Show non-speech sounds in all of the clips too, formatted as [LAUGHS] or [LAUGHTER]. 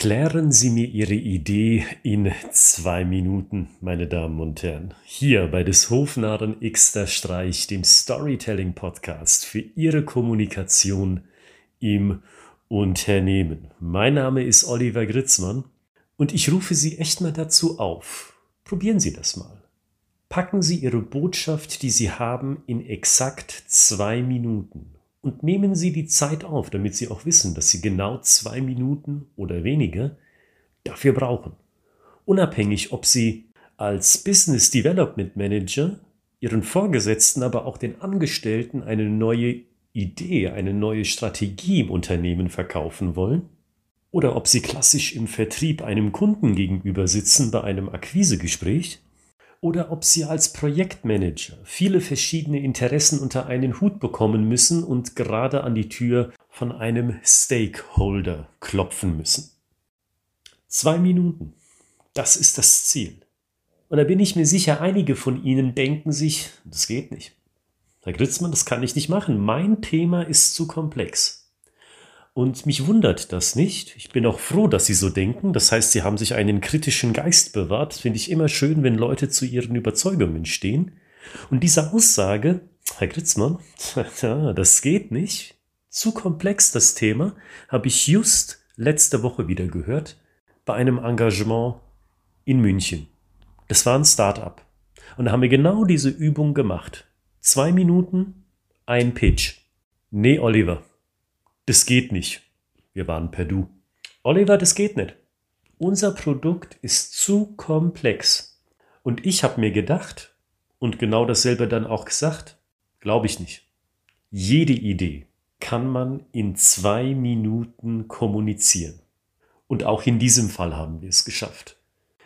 Erklären Sie mir Ihre Idee in zwei Minuten, meine Damen und Herren. Hier bei des Hofnarren Xter Streich, dem Storytelling Podcast für Ihre Kommunikation im Unternehmen. Mein Name ist Oliver Gritzmann und ich rufe Sie echt mal dazu auf. Probieren Sie das mal. Packen Sie Ihre Botschaft, die Sie haben, in exakt zwei Minuten und nehmen Sie die Zeit auf, damit Sie auch wissen, dass Sie genau zwei Minuten oder weniger dafür brauchen. Unabhängig, ob Sie als Business Development Manager Ihren Vorgesetzten, aber auch den Angestellten eine neue Idee, eine neue Strategie im Unternehmen verkaufen wollen, oder ob Sie klassisch im Vertrieb einem Kunden gegenüber sitzen bei einem Akquisegespräch, oder ob Sie als Projektmanager viele verschiedene Interessen unter einen Hut bekommen müssen und gerade an die Tür von einem Stakeholder klopfen müssen. Zwei Minuten. Das ist das Ziel. Und da bin ich mir sicher, einige von Ihnen denken sich, das geht nicht. Herr Gritzmann, das kann ich nicht machen. Mein Thema ist zu komplex. Und mich wundert das nicht. Ich bin auch froh, dass Sie so denken. Das heißt, Sie haben sich einen kritischen Geist bewahrt. Finde ich immer schön, wenn Leute zu ihren Überzeugungen stehen. Und diese Aussage, Herr Gritzmann, [LAUGHS] das geht nicht. Zu komplex das Thema, habe ich just letzte Woche wieder gehört bei einem Engagement in München. Das war ein Start-up. Und da haben wir genau diese Übung gemacht. Zwei Minuten, ein Pitch. Nee, Oliver, das geht nicht. Wir waren per Du. Oliver, das geht nicht. Unser Produkt ist zu komplex. Und ich habe mir gedacht und genau dasselbe dann auch gesagt, glaube ich nicht. Jede Idee kann man in zwei Minuten kommunizieren. Und auch in diesem Fall haben wir es geschafft.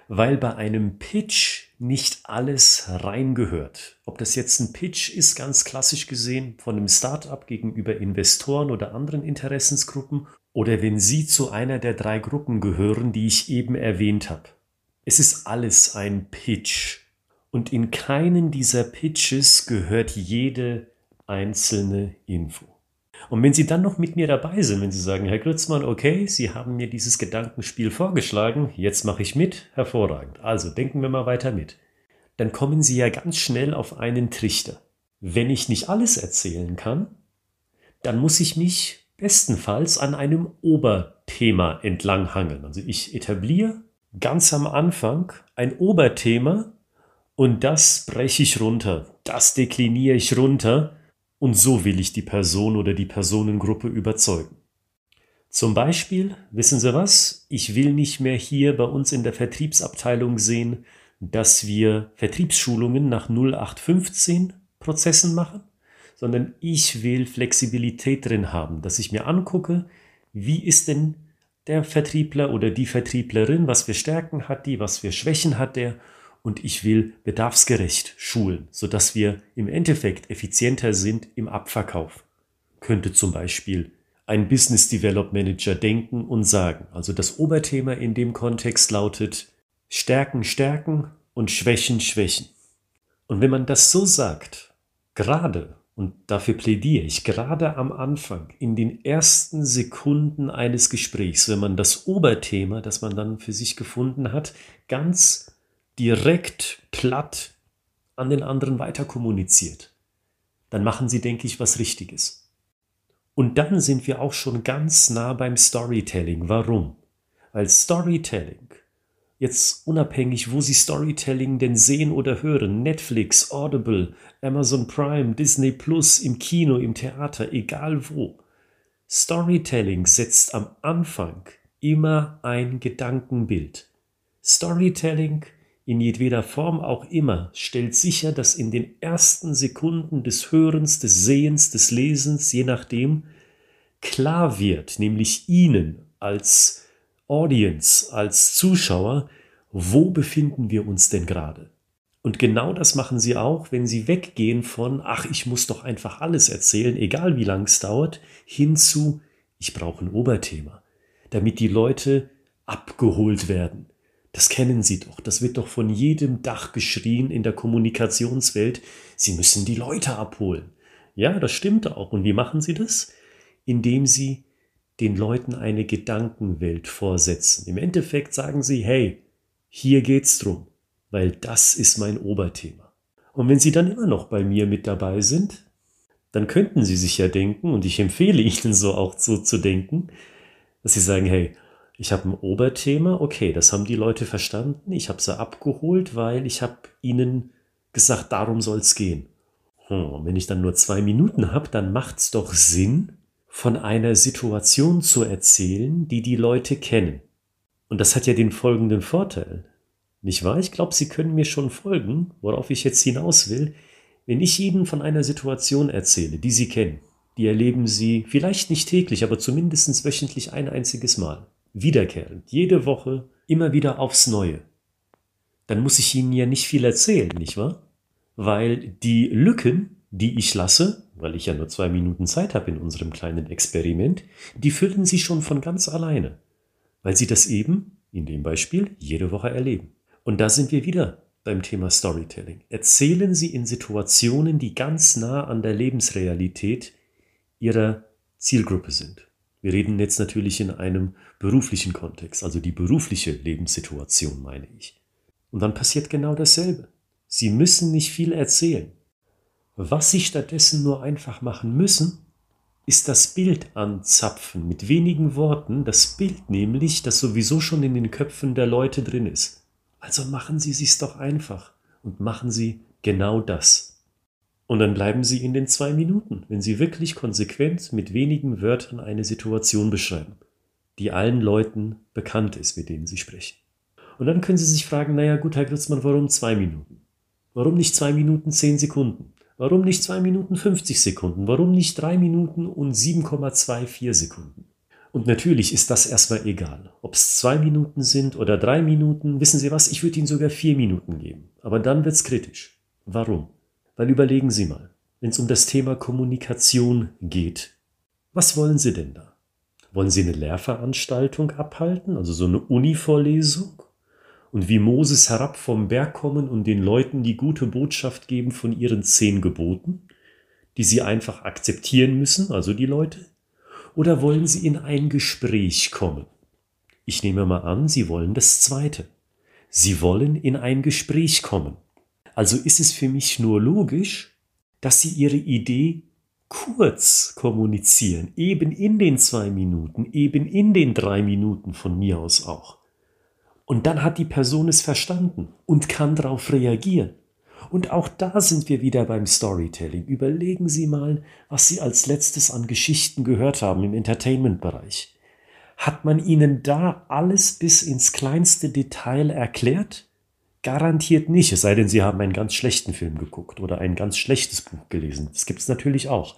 Weil bei einem Pitch nicht alles reingehört. Ob das jetzt ein Pitch ist, ganz klassisch gesehen, von einem Startup gegenüber Investoren oder anderen Interessensgruppen, oder wenn Sie zu einer der drei Gruppen gehören, die ich eben erwähnt habe. Es ist alles ein Pitch. Und in keinen dieser Pitches gehört jede einzelne Info. Und wenn Sie dann noch mit mir dabei sind, wenn Sie sagen, Herr Grützmann, okay, Sie haben mir dieses Gedankenspiel vorgeschlagen, jetzt mache ich mit, hervorragend. Also denken wir mal weiter mit. Dann kommen Sie ja ganz schnell auf einen Trichter. Wenn ich nicht alles erzählen kann, dann muss ich mich bestenfalls an einem Oberthema entlanghangeln. Also ich etabliere ganz am Anfang ein Oberthema und das breche ich runter, das dekliniere ich runter und so will ich die Person oder die Personengruppe überzeugen. Zum Beispiel, wissen Sie was? Ich will nicht mehr hier bei uns in der Vertriebsabteilung sehen, dass wir Vertriebsschulungen nach 0815 Prozessen machen, sondern ich will Flexibilität drin haben, dass ich mir angucke, wie ist denn der Vertriebler oder die Vertrieblerin, was für Stärken hat die, was für Schwächen hat der und ich will bedarfsgerecht schulen, sodass wir im Endeffekt effizienter sind im Abverkauf. Könnte zum Beispiel ein Business Development Manager denken und sagen. Also das Oberthema in dem Kontext lautet Stärken, Stärken und Schwächen, Schwächen. Und wenn man das so sagt, gerade, und dafür plädiere ich, gerade am Anfang, in den ersten Sekunden eines Gesprächs, wenn man das Oberthema, das man dann für sich gefunden hat, ganz direkt platt an den anderen weiter kommuniziert, dann machen sie, denke ich, was Richtiges. Und dann sind wir auch schon ganz nah beim Storytelling. Warum? Weil Storytelling, jetzt unabhängig, wo Sie Storytelling denn sehen oder hören, Netflix, Audible, Amazon Prime, Disney Plus, im Kino, im Theater, egal wo, Storytelling setzt am Anfang immer ein Gedankenbild. Storytelling in jedweder Form auch immer, stellt sicher, dass in den ersten Sekunden des Hörens, des Sehens, des Lesens, je nachdem, klar wird, nämlich Ihnen als Audience, als Zuschauer, wo befinden wir uns denn gerade? Und genau das machen Sie auch, wenn Sie weggehen von, ach, ich muss doch einfach alles erzählen, egal wie lang es dauert, hin zu, ich brauche ein Oberthema, damit die Leute abgeholt werden das kennen Sie doch. Das wird doch von jedem Dach geschrien in der Kommunikationswelt. Sie müssen die Leute abholen. Ja, das stimmt auch. Und wie machen Sie das? Indem Sie den Leuten eine Gedankenwelt vorsetzen. Im Endeffekt sagen sie, hey, hier geht's drum, weil das ist mein Oberthema. Und wenn sie dann immer noch bei mir mit dabei sind, dann könnten sie sich ja denken, und ich empfehle ihnen so auch so zu denken, dass sie sagen, hey, ich habe ein Oberthema, okay, das haben die Leute verstanden, ich habe sie abgeholt, weil ich habe ihnen gesagt, darum soll es gehen. Hm, wenn ich dann nur zwei Minuten habe, dann macht es doch Sinn, von einer Situation zu erzählen, die die Leute kennen. Und das hat ja den folgenden Vorteil. Nicht wahr? Ich glaube, Sie können mir schon folgen, worauf ich jetzt hinaus will. Wenn ich Ihnen von einer Situation erzähle, die Sie kennen, die erleben Sie vielleicht nicht täglich, aber zumindest wöchentlich ein einziges Mal, wiederkehrend, jede Woche, immer wieder aufs Neue, dann muss ich Ihnen ja nicht viel erzählen, nicht wahr? Weil die Lücken, die ich lasse, weil ich ja nur zwei Minuten Zeit habe in unserem kleinen Experiment, die füllen Sie schon von ganz alleine, weil Sie das eben, in dem Beispiel, jede Woche erleben. Und da sind wir wieder beim Thema Storytelling. Erzählen Sie in Situationen, die ganz nah an der Lebensrealität Ihrer Zielgruppe sind. Wir reden jetzt natürlich in einem beruflichen Kontext, also die berufliche Lebenssituation meine ich. Und dann passiert genau dasselbe. Sie müssen nicht viel erzählen. Was Sie stattdessen nur einfach machen müssen, ist das Bild anzapfen mit wenigen Worten, das Bild nämlich, das sowieso schon in den Köpfen der Leute drin ist. Also machen Sie sich's doch einfach und machen Sie genau das. Und dann bleiben Sie in den zwei Minuten, wenn Sie wirklich konsequent mit wenigen Wörtern eine Situation beschreiben, die allen Leuten bekannt ist, mit denen Sie sprechen. Und dann können Sie sich fragen, naja gut, Herr Gritzmann, warum zwei Minuten? Warum nicht zwei Minuten zehn Sekunden? Warum nicht zwei Minuten 50 Sekunden? Warum nicht drei Minuten und 7,24 Sekunden? Und natürlich ist das erstmal egal. Ob es zwei Minuten sind oder drei Minuten, wissen Sie was, ich würde Ihnen sogar vier Minuten geben. Aber dann wird's kritisch. Warum? Weil überlegen Sie mal, wenn es um das Thema Kommunikation geht, was wollen Sie denn da? Wollen Sie eine Lehrveranstaltung abhalten, also so eine Uni-Vorlesung? Und wie Moses herab vom Berg kommen und den Leuten die gute Botschaft geben von ihren zehn Geboten, die sie einfach akzeptieren müssen, also die Leute? oder wollen Sie in ein Gespräch kommen? Ich nehme mal an, Sie wollen das Zweite. Sie wollen in ein Gespräch kommen. Also ist es für mich nur logisch, dass Sie Ihre Idee kurz kommunizieren, eben in den zwei Minuten, eben in den drei Minuten von mir aus auch. Und dann hat die Person es verstanden und kann darauf reagieren. Und auch da sind wir wieder beim Storytelling. Überlegen Sie mal, was Sie als letztes an Geschichten gehört haben im Entertainment-Bereich. Hat man Ihnen da alles bis ins kleinste Detail erklärt? Garantiert nicht, es sei denn, Sie haben einen ganz schlechten Film geguckt oder ein ganz schlechtes Buch gelesen. Das gibt es natürlich auch.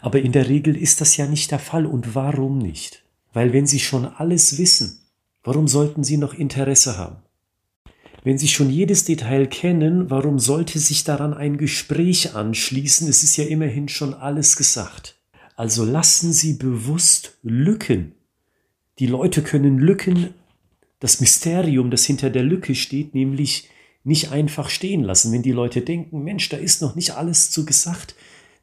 Aber in der Regel ist das ja nicht der Fall. Und warum nicht? Weil wenn Sie schon alles wissen, warum sollten Sie noch Interesse haben? Wenn Sie schon jedes Detail kennen, warum sollte sich daran ein Gespräch anschließen? Es ist ja immerhin schon alles gesagt. Also lassen Sie bewusst Lücken. Die Leute können Lücken, das Mysterium, das hinter der Lücke steht, nämlich nicht einfach stehen lassen. Wenn die Leute denken, Mensch, da ist noch nicht alles zu gesagt,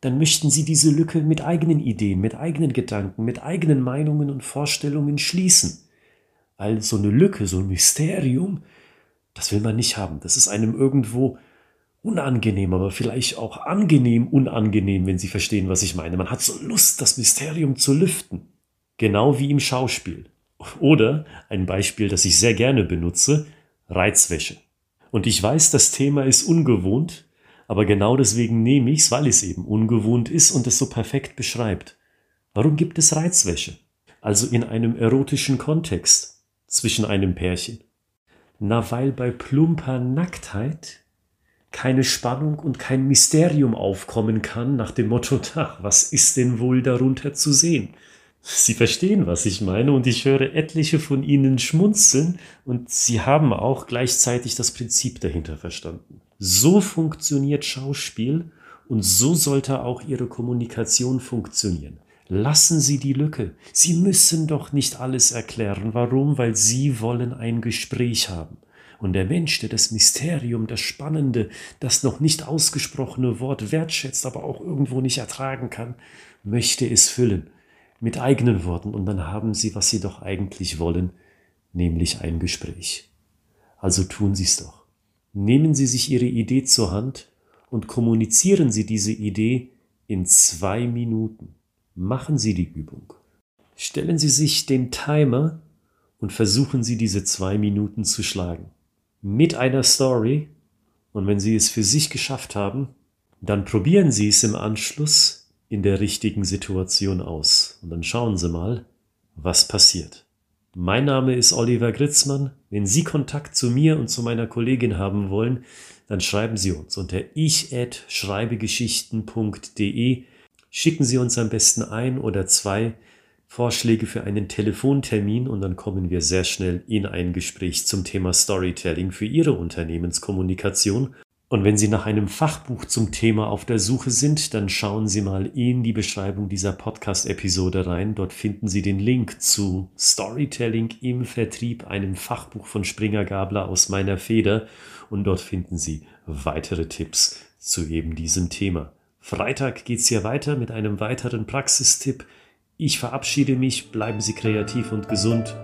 dann möchten sie diese Lücke mit eigenen Ideen, mit eigenen Gedanken, mit eigenen Meinungen und Vorstellungen schließen. Also eine Lücke, so ein Mysterium, das will man nicht haben. Das ist einem irgendwo unangenehm, aber vielleicht auch angenehm unangenehm, wenn Sie verstehen, was ich meine. Man hat so Lust, das Mysterium zu lüften. Genau wie im Schauspiel. Oder ein Beispiel, das ich sehr gerne benutze, Reizwäsche. Und ich weiß, das Thema ist ungewohnt, aber genau deswegen nehme ich es, weil es eben ungewohnt ist und es so perfekt beschreibt. Warum gibt es Reizwäsche? Also in einem erotischen Kontext zwischen einem Pärchen. Na, weil bei plumper Nacktheit keine Spannung und kein Mysterium aufkommen kann nach dem Motto, [LAUGHS] was ist denn wohl darunter zu sehen? Sie verstehen, was ich meine, und ich höre etliche von Ihnen schmunzeln, und Sie haben auch gleichzeitig das Prinzip dahinter verstanden. So funktioniert Schauspiel, und so sollte auch Ihre Kommunikation funktionieren. Lassen Sie die Lücke. Sie müssen doch nicht alles erklären. Warum? Weil Sie wollen ein Gespräch haben. Und der Mensch, der das Mysterium, das Spannende, das noch nicht ausgesprochene Wort wertschätzt, aber auch irgendwo nicht ertragen kann, möchte es füllen. Mit eigenen Worten und dann haben Sie, was Sie doch eigentlich wollen, nämlich ein Gespräch. Also tun Sie es doch. Nehmen Sie sich Ihre Idee zur Hand und kommunizieren Sie diese Idee in zwei Minuten. Machen Sie die Übung. Stellen Sie sich den Timer und versuchen Sie diese zwei Minuten zu schlagen. Mit einer Story. Und wenn Sie es für sich geschafft haben, dann probieren Sie es im Anschluss in der richtigen Situation aus. Und dann schauen Sie mal, was passiert. Mein Name ist Oliver Gritzmann. Wenn Sie Kontakt zu mir und zu meiner Kollegin haben wollen, dann schreiben Sie uns unter ich@schreibegeschichten.de. Schicken Sie uns am besten ein oder zwei Vorschläge für einen Telefontermin und dann kommen wir sehr schnell in ein Gespräch zum Thema Storytelling für Ihre Unternehmenskommunikation. Und wenn Sie nach einem Fachbuch zum Thema auf der Suche sind, dann schauen Sie mal in die Beschreibung dieser Podcast-Episode rein. Dort finden Sie den Link zu Storytelling im Vertrieb, einem Fachbuch von Springer Gabler aus meiner Feder. Und dort finden Sie weitere Tipps zu eben diesem Thema. Freitag geht's hier weiter mit einem weiteren Praxistipp. Ich verabschiede mich, bleiben Sie kreativ und gesund